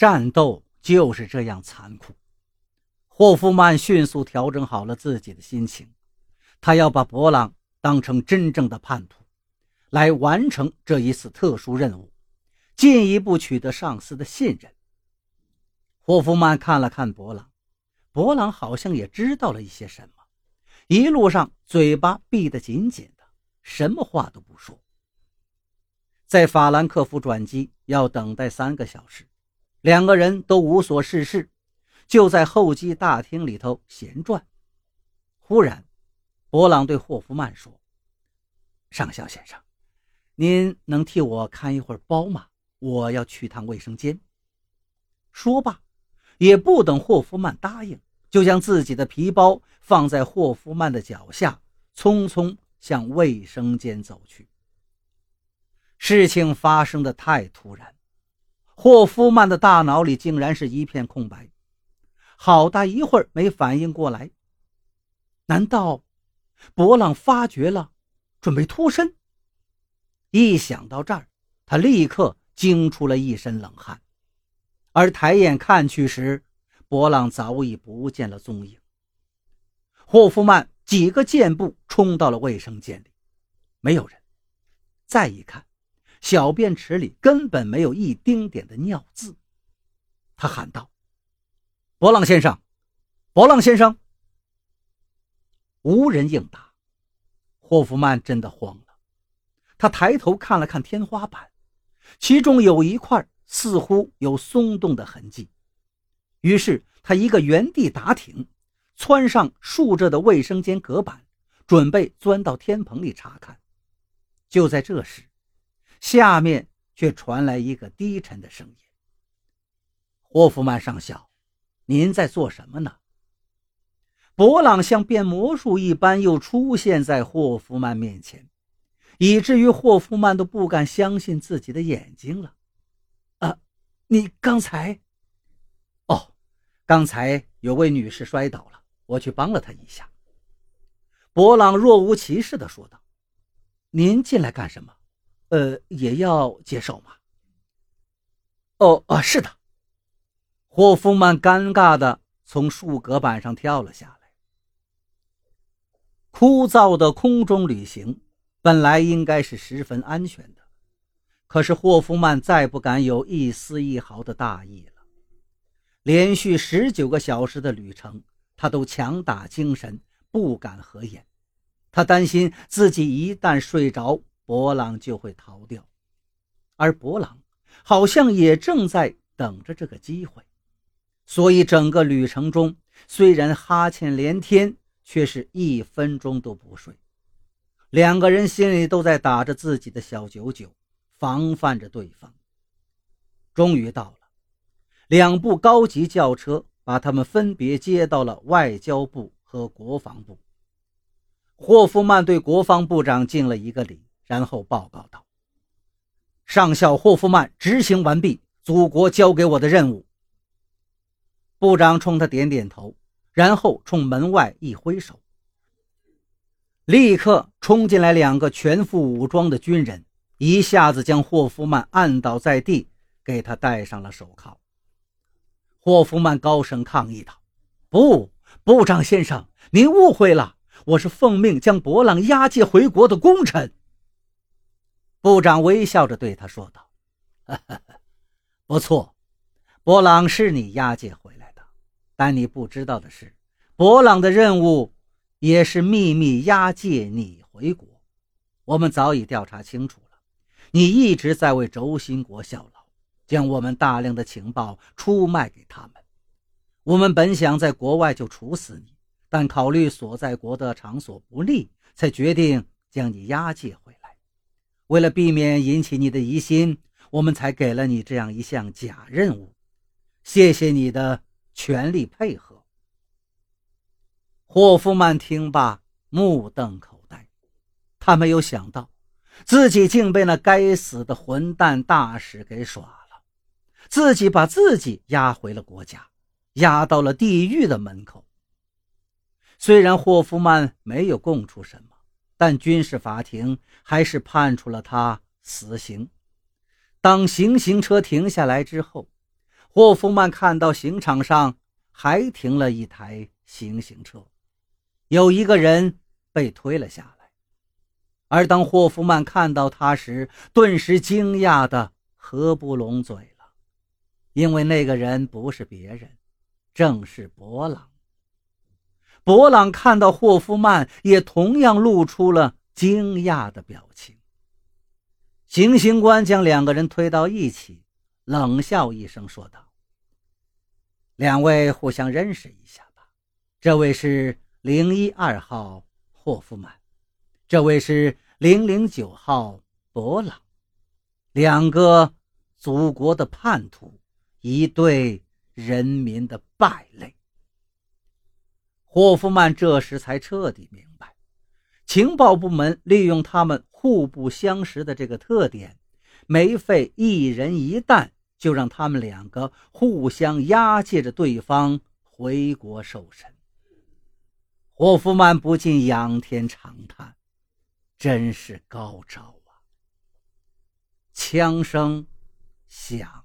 战斗就是这样残酷。霍夫曼迅速调整好了自己的心情，他要把博朗当成真正的叛徒，来完成这一次特殊任务，进一步取得上司的信任。霍夫曼看了看博朗，博朗好像也知道了一些什么，一路上嘴巴闭得紧紧的，什么话都不说。在法兰克福转机要等待三个小时，两个人都无所事事。就在候机大厅里头闲转，忽然，博朗对霍夫曼说：“上校先生，您能替我看一会儿包吗？我要去趟卫生间。”说罢，也不等霍夫曼答应，就将自己的皮包放在霍夫曼的脚下，匆匆向卫生间走去。事情发生的太突然，霍夫曼的大脑里竟然是一片空白。好大一会儿没反应过来，难道博朗发觉了，准备脱身？一想到这儿，他立刻惊出了一身冷汗。而抬眼看去时，博朗早已不见了踪影。霍夫曼几个箭步冲到了卫生间里，没有人。再一看，小便池里根本没有一丁点的尿渍。他喊道。博朗先生，博朗先生，无人应答。霍夫曼真的慌了，他抬头看了看天花板，其中有一块似乎有松动的痕迹。于是他一个原地打挺，窜上竖着的卫生间隔板，准备钻到天棚里查看。就在这时，下面却传来一个低沉的声音：“霍夫曼上校。”您在做什么呢？博朗像变魔术一般又出现在霍夫曼面前，以至于霍夫曼都不敢相信自己的眼睛了。啊，你刚才……哦，刚才有位女士摔倒了，我去帮了她一下。博朗若无其事地说道：“您进来干什么？呃，也要接受吗？”哦，啊，是的。霍夫曼尴尬的从树隔板上跳了下来。枯燥的空中旅行本来应该是十分安全的，可是霍夫曼再不敢有一丝一毫的大意了。连续十九个小时的旅程，他都强打精神，不敢合眼。他担心自己一旦睡着，博朗就会逃掉，而博朗好像也正在等着这个机会。所以，整个旅程中，虽然哈欠连天，却是一分钟都不睡。两个人心里都在打着自己的小九九，防范着对方。终于到了，两部高级轿车把他们分别接到了外交部和国防部。霍夫曼对国防部长敬了一个礼，然后报告道：“上校霍夫曼执行完毕，祖国交给我的任务。”部长冲他点点头，然后冲门外一挥手，立刻冲进来两个全副武装的军人，一下子将霍夫曼按倒在地，给他戴上了手铐。霍夫曼高声抗议道：“不，部长先生，您误会了，我是奉命将博朗押解回国的功臣。”部长微笑着对他说道：“ 不错，博朗是你押解回来的。”但你不知道的是，博朗的任务也是秘密押解你回国。我们早已调查清楚了，你一直在为轴心国效劳，将我们大量的情报出卖给他们。我们本想在国外就处死你，但考虑所在国的场所不利，才决定将你押解回来。为了避免引起你的疑心，我们才给了你这样一项假任务。谢谢你的。全力配合。霍夫曼听罢，目瞪口呆，他没有想到，自己竟被那该死的混蛋大使给耍了，自己把自己押回了国家，押到了地狱的门口。虽然霍夫曼没有供出什么，但军事法庭还是判处了他死刑。当行刑车停下来之后。霍夫曼看到刑场上还停了一台行刑车，有一个人被推了下来。而当霍夫曼看到他时，顿时惊讶的合不拢嘴了，因为那个人不是别人，正是博朗。博朗看到霍夫曼，也同样露出了惊讶的表情。行刑官将两个人推到一起，冷笑一声说道：“两位互相认识一下吧，这位是零一二号霍夫曼。”这位是零零九号博朗，两个祖国的叛徒，一对人民的败类。霍夫曼这时才彻底明白，情报部门利用他们互不相识的这个特点，没费一人一弹，就让他们两个互相押解着对方回国受审。霍夫曼不禁仰天长叹。真是高招啊！枪声响。